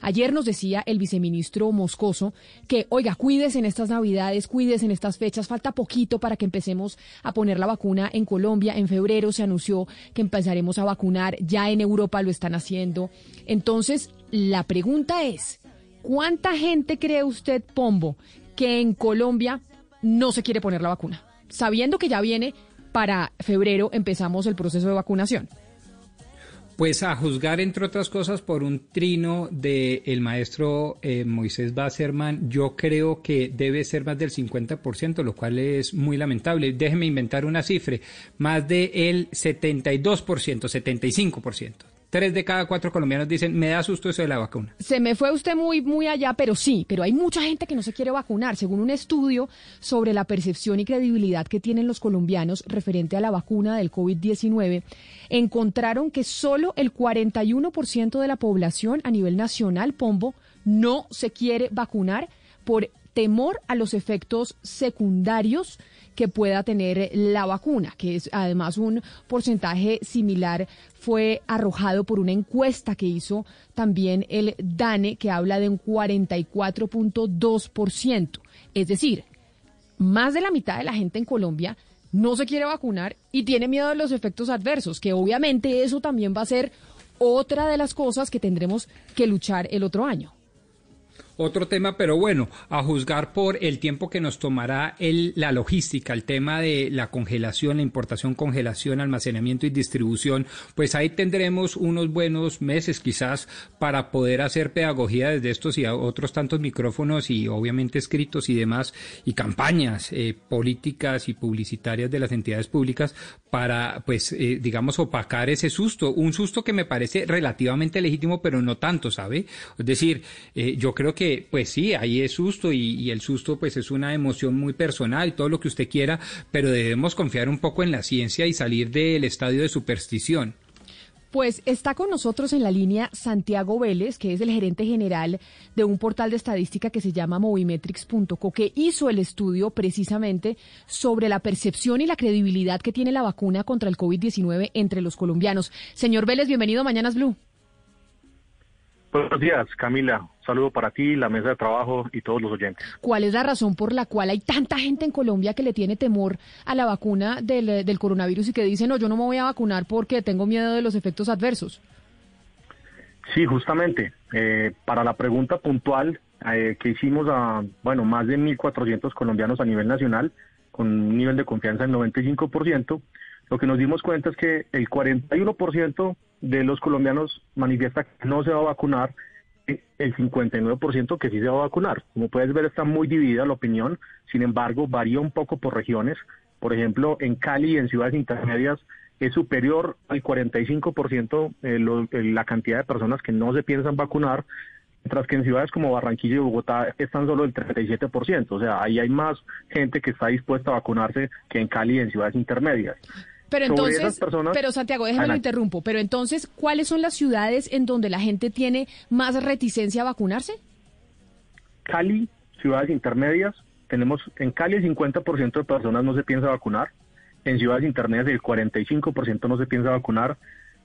Ayer nos decía el viceministro Moscoso que, oiga, cuídese en estas navidades, cuídese en estas fechas, falta poquito para que empecemos a poner la vacuna en Colombia. En febrero se anunció que empezaremos a vacunar, ya en Europa lo están haciendo. Entonces, la pregunta es, ¿cuánta gente cree usted, Pombo, que en Colombia no se quiere poner la vacuna? Sabiendo que ya viene para febrero, empezamos el proceso de vacunación. Pues a juzgar, entre otras cosas, por un trino del el maestro eh, Moisés Basserman, yo creo que debe ser más del 50%, lo cual es muy lamentable. Déjeme inventar una cifra, más del 72%, 75%. Tres de cada cuatro colombianos dicen, me da susto eso de la vacuna. Se me fue usted muy, muy allá, pero sí, pero hay mucha gente que no se quiere vacunar. Según un estudio sobre la percepción y credibilidad que tienen los colombianos referente a la vacuna del COVID-19, encontraron que solo el 41% de la población a nivel nacional, Pombo, no se quiere vacunar por temor a los efectos secundarios que pueda tener la vacuna, que es además un porcentaje similar fue arrojado por una encuesta que hizo también el DANE, que habla de un 44.2%. Es decir, más de la mitad de la gente en Colombia no se quiere vacunar y tiene miedo de los efectos adversos, que obviamente eso también va a ser otra de las cosas que tendremos que luchar el otro año otro tema, pero bueno, a juzgar por el tiempo que nos tomará el, la logística, el tema de la congelación, la importación, congelación, almacenamiento y distribución, pues ahí tendremos unos buenos meses quizás para poder hacer pedagogía desde estos y otros tantos micrófonos y obviamente escritos y demás y campañas eh, políticas y publicitarias de las entidades públicas para, pues, eh, digamos, opacar ese susto, un susto que me parece relativamente legítimo, pero no tanto, ¿sabe? Es decir, eh, yo creo que pues sí, ahí es susto y, el susto pues es una emoción muy personal y todo lo que usted quiera, pero debemos confiar un poco en la ciencia y salir del estadio de superstición. Pues está con nosotros en la línea Santiago Vélez, que es el gerente general de un portal de estadística que se llama Movimetrics.co, que hizo el estudio precisamente sobre la percepción y la credibilidad que tiene la vacuna contra el COVID-19 entre los colombianos. Señor Vélez, bienvenido a Mañanas Blue. Buenos días, Camila. saludo para ti, la mesa de trabajo y todos los oyentes. ¿Cuál es la razón por la cual hay tanta gente en Colombia que le tiene temor a la vacuna del, eh, del coronavirus y que dice, no, yo no me voy a vacunar porque tengo miedo de los efectos adversos? Sí, justamente. Eh, para la pregunta puntual eh, que hicimos a, bueno, más de 1.400 colombianos a nivel nacional, con un nivel de confianza del 95%, lo que nos dimos cuenta es que el 41% de los colombianos manifiesta que no se va a vacunar, el 59% que sí se va a vacunar. Como puedes ver, está muy dividida la opinión, sin embargo, varía un poco por regiones. Por ejemplo, en Cali y en ciudades intermedias es superior al 45% eh, la cantidad de personas que no se piensan vacunar, mientras que en ciudades como Barranquilla y Bogotá están solo el 37%. O sea, ahí hay más gente que está dispuesta a vacunarse que en Cali y en ciudades intermedias. Pero entonces, pero Santiago, déjame lo interrumpo, pero entonces, ¿cuáles son las ciudades en donde la gente tiene más reticencia a vacunarse? Cali, ciudades intermedias, tenemos en Cali el 50% de personas no se piensa vacunar, en ciudades intermedias el 45% no se piensa vacunar,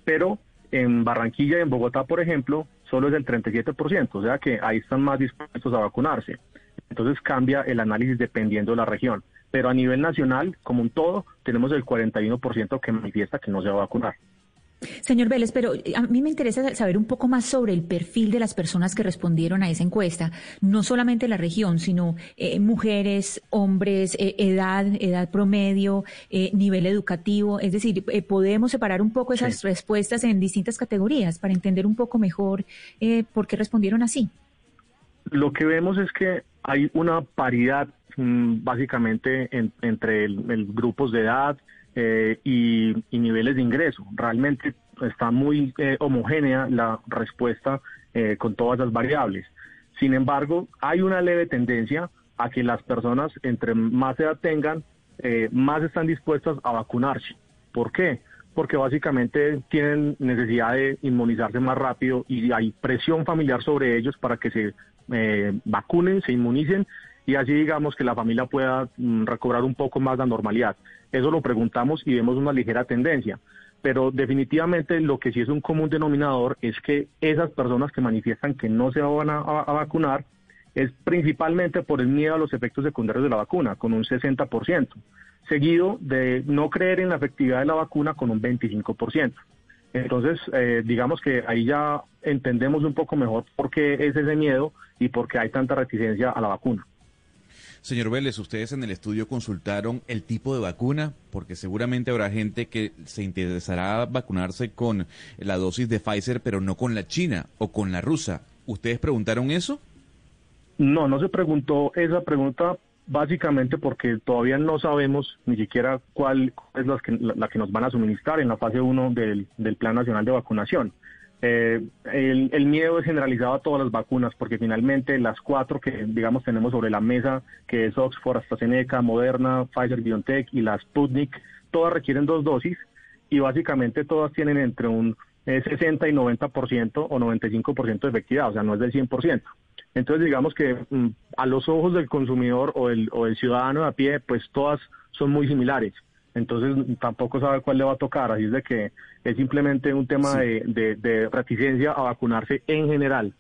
pero en Barranquilla y en Bogotá, por ejemplo, solo es el 37%, o sea que ahí están más dispuestos a vacunarse. Entonces cambia el análisis dependiendo de la región pero a nivel nacional, como un todo, tenemos el 41% que manifiesta que no se va a vacunar. Señor Vélez, pero eh, a mí me interesa saber un poco más sobre el perfil de las personas que respondieron a esa encuesta, no solamente la región, sino eh, mujeres, hombres, eh, edad, edad promedio, nivel educativo. Es decir, podemos separar un poco esas respuestas en distintas categorías para entender un poco mejor por qué respondieron así. Lo que vemos es que hay una paridad mm, básicamente entre el, grupos de edad eh, y, niveles de ingreso. Realmente está muy eh, homogénea la respuesta eh, con todas las variables. Sin embargo, hay una leve tendencia a que las personas entre más edad tengan, eh, más están dispuestas a vacunarse. ¿Por qué? Porque básicamente tienen necesidad de inmunizarse más rápido y hay presión familiar sobre ellos para que se eh, vacunen, se inmunicen y así digamos que la familia pueda mm, recobrar un poco más la normalidad. Eso lo preguntamos y vemos una ligera tendencia. Pero definitivamente lo que sí es un común denominador es que esas personas que manifiestan que no se van a, vacunar es principalmente por el miedo a los efectos secundarios de la vacuna, con un 60%, seguido de no creer en la efectividad de la vacuna con un 25%. Entonces, eh, digamos que ahí ya entendemos un poco mejor por qué es ese miedo y por qué hay tanta reticencia a la vacuna. Señor Vélez, ustedes en el estudio consultaron el tipo de vacuna, porque seguramente habrá gente que se interesará vacunarse con la dosis de Pfizer, pero no con la china o con la rusa. ¿Ustedes preguntaron eso? No, no se preguntó esa pregunta básicamente porque todavía no sabemos ni siquiera cuál es la que, la que nos van a suministrar en la fase 1 del, del Plan Nacional de Vacunación. Eh, el, miedo es generalizado a todas las vacunas porque finalmente las cuatro que digamos tenemos sobre la mesa, que es Oxford, AstraZeneca, Moderna, Pfizer, BioNTech y la Sputnik, todas requieren dos dosis y básicamente todas tienen entre un 60 y 90% o 95% de efectividad, o sea, no es del 100%. Entonces digamos que mm, a los ojos del consumidor o el, o el ciudadano de a pie, pues todas son muy similares entonces tampoco sabe cuál le va a tocar, así es de que es simplemente un tema de, reticencia a vacunarse en general.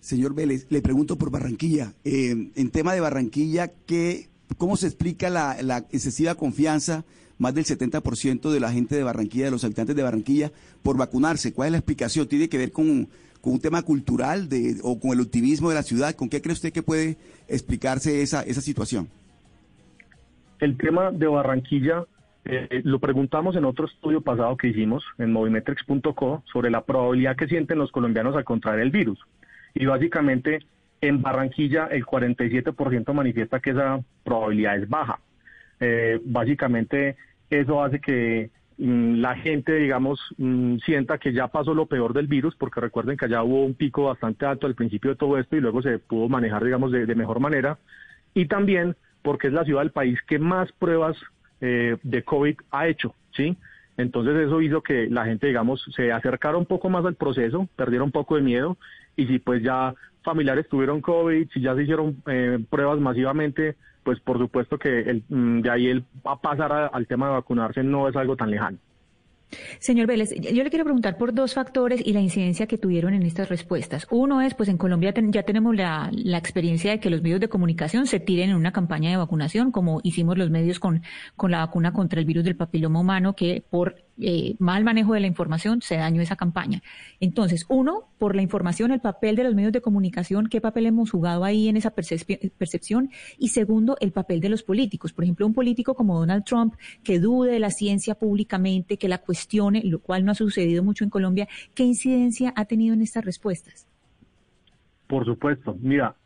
Señor Vélez, le pregunto por Barranquilla. Eh, en tema de Barranquilla, ¿qué, ¿cómo se explica la, excesiva confianza, más del 70% de la gente de Barranquilla, de los habitantes de Barranquilla, por vacunarse? ¿Cuál es la explicación? ¿Tiene que ver con, un tema cultural de, o con el optimismo de la ciudad? ¿Con qué cree usted que puede explicarse esa, esa situación? El tema de Barranquilla eh, lo preguntamos en otro estudio pasado que hicimos en movimetrics.co sobre la probabilidad que sienten los colombianos al contraer el virus. Y básicamente en Barranquilla el 47% manifiesta que esa probabilidad es baja. Eh, básicamente eso hace que mm, la gente, digamos, mm, sienta que ya pasó lo peor del virus, porque recuerden que allá hubo un pico bastante alto al principio de todo esto y luego se pudo manejar, digamos, de mejor manera. Y también porque es la ciudad del país que más pruebas eh, de COVID ha hecho, ¿sí? Entonces eso hizo que la gente, digamos, se acercara un poco más al proceso, perdiera un poco de miedo y si pues ya familiares tuvieron COVID, si ya se hicieron eh, pruebas masivamente, pues por supuesto que el, mm, de ahí el pasar al tema de vacunarse no es algo tan lejano. Señor Vélez, yo le quiero preguntar por dos factores y la incidencia que tuvieron en estas respuestas. Uno es, pues en Colombia ya tenemos la, la, experiencia de que los medios de comunicación se tiren en una campaña de vacunación, como hicimos los medios con, con la vacuna contra el virus del papiloma humano, que por eh, mal manejo de la información se dañó esa campaña. Entonces, uno, por la información, el papel de los medios de comunicación, qué papel hemos jugado ahí en esa percepción, y segundo, el papel de los políticos. Por ejemplo, un político como Donald Trump, que dude de la ciencia públicamente, que la cuestione, lo cual no ha sucedido mucho en Colombia, ¿qué incidencia ha tenido en estas respuestas? Por supuesto, mira,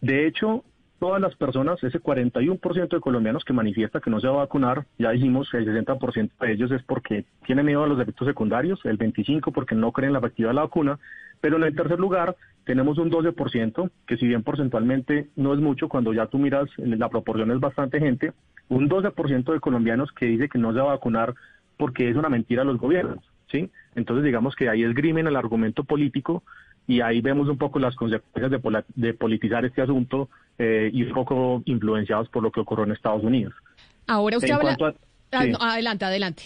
de hecho, todas las personas, ese 41% de colombianos que manifiesta que no se va a vacunar, ya dijimos el 60% de ellos es porque tiene miedo a los efectos secundarios, el 25% porque no creen la efectividad de la vacuna, pero en el tercer lugar tenemos un 12%, que si bien porcentualmente no es mucho, cuando ya tú miras la proporción es bastante gente, un 12% de colombianos que dice que no se va a vacunar porque es una mentira a los gobiernos, ¿sí? Entonces digamos que ahí esgrimen el argumento político y ahí vemos un poco las consecuencias de, de politizar este asunto eh, y un poco influenciados por lo que ocurrió en Estados Unidos. Ahora usted habla... Ah, adelante, adelante.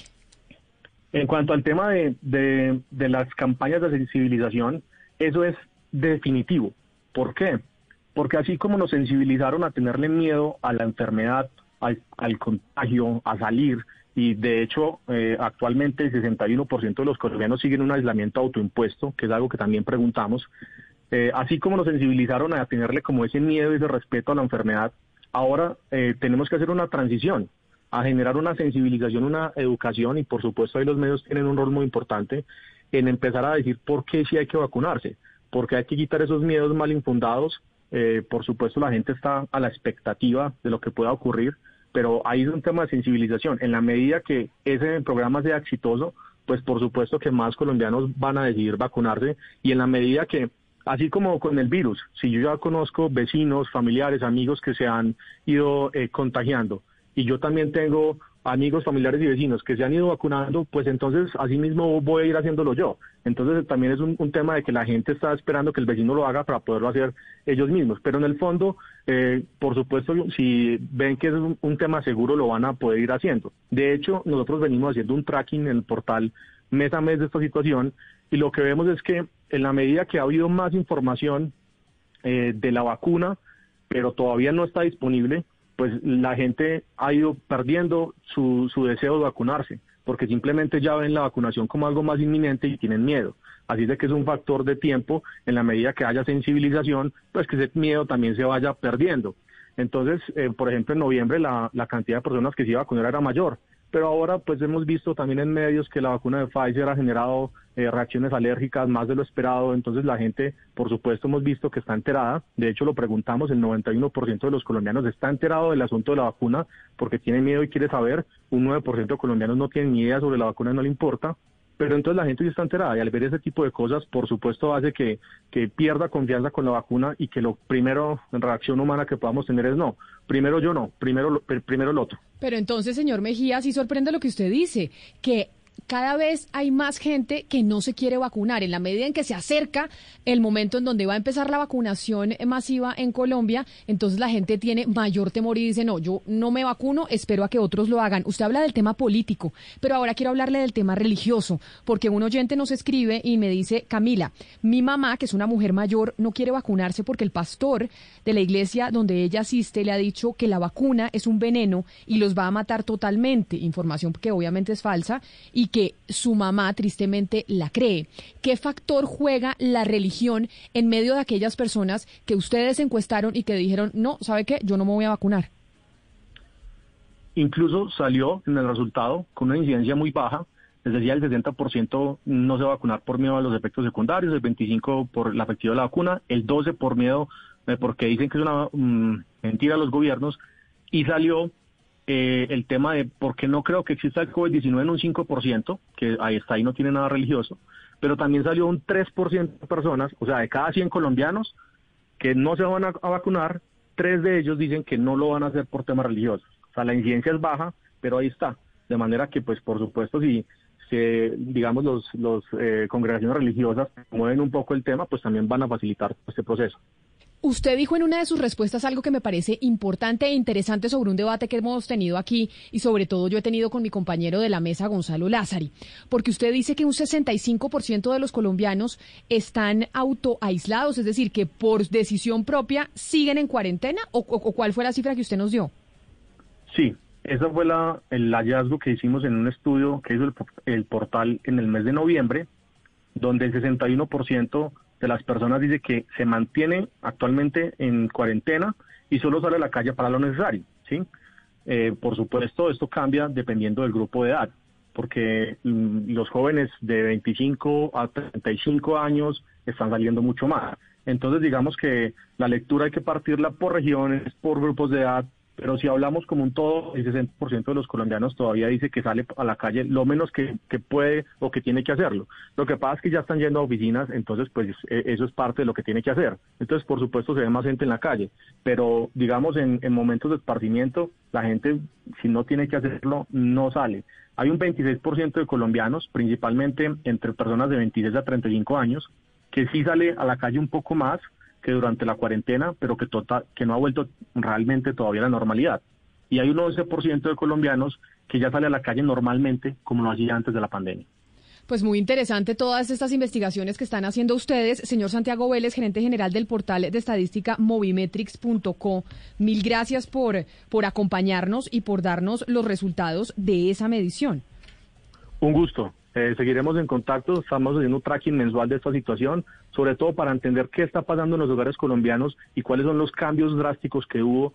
En cuanto al tema de, de, las campañas de sensibilización, eso es definitivo. ¿Por qué? Porque así como nos sensibilizaron a tenerle miedo a la enfermedad, al, al contagio, a salir, y de hecho eh, actualmente el 61% de los colombianos siguen un aislamiento autoimpuesto, que es algo que también preguntamos. Eh, así como nos sensibilizaron a tenerle como ese miedo y ese respeto a la enfermedad, ahora eh, tenemos que hacer una transición a generar una sensibilización, una educación y por supuesto ahí los medios tienen un rol muy importante en empezar a decir por qué sí hay que vacunarse, porque hay que quitar esos miedos mal infundados. por supuesto la gente está a la expectativa de lo que pueda ocurrir pero ahí es un tema de sensibilización. En la medida que ese programa sea exitoso, pues por supuesto que más colombianos van a decidir vacunarse y en la medida que Así como con el virus, si yo ya conozco vecinos, familiares, amigos que se han ido eh, contagiando y yo también tengo amigos, familiares y vecinos que se han ido vacunando, pues entonces así mismo voy a ir haciéndolo yo. Entonces también es un, tema de que la gente está esperando que el vecino lo haga para poderlo hacer ellos mismos. Pero en el fondo, eh, por supuesto, si ven que es un, tema seguro, lo van a poder ir haciendo. De hecho, nosotros venimos haciendo un tracking en el portal mes a mes de esta situación y lo que vemos es que en la medida que ha habido más información eh, de la vacuna, pero todavía no está disponible, pues la gente ha ido perdiendo su, su deseo de vacunarse, porque simplemente ya ven la vacunación como algo más inminente y tienen miedo. Así de que es un factor de tiempo, en la medida que haya sensibilización, pues que ese miedo también se vaya perdiendo. Entonces, eh, por ejemplo, en noviembre la, la cantidad de personas que se iba a vacunar era mayor, pero ahora pues hemos visto también en medios que la vacuna de Pfizer ha generado eh, reacciones alérgicas más de lo esperado, entonces la gente por supuesto hemos visto que está enterada, de hecho lo preguntamos, el 91% de los colombianos está enterado del asunto de la vacuna porque tiene miedo y quiere saber, un 9% de colombianos no tienen ni idea sobre la vacuna y no le importa, pero entonces la gente ya está enterada y al ver ese tipo de cosas, por supuesto, hace que, que pierda confianza con la vacuna y que lo primero en reacción humana que podamos tener es no, primero yo no, primero, primero el otro. Pero entonces, señor Mejía, sí sorprende lo que usted dice, que cada vez hay más gente que no se quiere vacunar. En la medida en que se acerca el momento en donde va a empezar la vacunación masiva en Colombia, entonces la gente tiene mayor temor y dice, no, yo no me vacuno, espero a que otros lo hagan. Usted habla del tema político, pero ahora quiero hablarle del tema religioso, porque un oyente nos escribe y me dice, Camila, mi mamá, que es una mujer mayor, no quiere vacunarse porque el pastor de la iglesia donde ella asiste le ha dicho que la vacuna es un veneno y los va a matar totalmente, información que obviamente es falsa, y que su mamá tristemente la cree. ¿Qué factor juega la religión en medio de aquellas personas que ustedes encuestaron y que dijeron, no, ¿sabe qué? Yo no me voy a vacunar. Incluso salió en el resultado con una incidencia muy baja, les decía el 60% no se va a vacunar por miedo a los efectos secundarios, el 25% por la efectividad de la vacuna, el 12% por miedo eh, porque dicen que es una mm, mentira los gobiernos, y salió eh, el tema de porque no creo que exista el COVID-19 en un 5%, que ahí está, ahí no tiene nada religioso, pero también salió un 3% de personas, o sea, de cada 100 colombianos que no se van a, vacunar, tres de ellos dicen que no lo van a hacer por temas religiosos. O sea, la incidencia es baja, pero ahí está. De manera que, pues, por supuesto, si, digamos, los, los eh, congregaciones religiosas mueven un poco el tema, pues también van a facilitar este proceso. Usted dijo en una de sus respuestas algo que me parece importante e interesante sobre un debate que hemos tenido aquí y sobre todo yo he tenido con mi compañero de la mesa, Gonzalo Lázari, porque usted dice que un 65% de los colombianos están autoaislados, es decir, que por decisión propia siguen en cuarentena o, cuál fue la cifra que usted nos dio. Sí, ese fue la, el hallazgo que hicimos en un estudio que hizo el, el portal en el mes de noviembre, donde el 61% de las personas dice que se mantiene actualmente en cuarentena y solo sale a la calle para lo necesario, ¿sí? Eh, por supuesto, esto cambia dependiendo del grupo de edad, porque mm, los jóvenes de 25 a 35 años están saliendo mucho más. Entonces, digamos que la lectura hay que partirla por regiones, por grupos de edad, pero si hablamos como un todo, el 60% de los colombianos todavía dice que sale a la calle lo menos que, puede o que tiene que hacerlo. Lo que pasa es que ya están yendo a oficinas, entonces pues e, eso es parte de lo que tiene que hacer. Entonces, por supuesto, se ve más gente en la calle, pero digamos en, en momentos de esparcimiento, la gente si no tiene que hacerlo, no sale. Hay un 26% de colombianos, principalmente entre personas de 26 a 35 años, que sí sale a la calle un poco más, que durante la cuarentena, pero que, tota, que no ha vuelto realmente todavía a la normalidad. Y hay un 11% de colombianos que ya sale a la calle normalmente, como lo hacía antes de la pandemia. Pues muy interesante todas estas investigaciones que están haciendo ustedes. Señor Santiago Vélez, gerente general del portal de estadística movimetrics.co, mil gracias por, por acompañarnos y por darnos los resultados de esa medición. Un gusto. Eh, seguiremos en contacto, estamos haciendo un tracking mensual de esta situación, sobre todo para entender qué está pasando en los hogares colombianos y cuáles son los cambios drásticos que hubo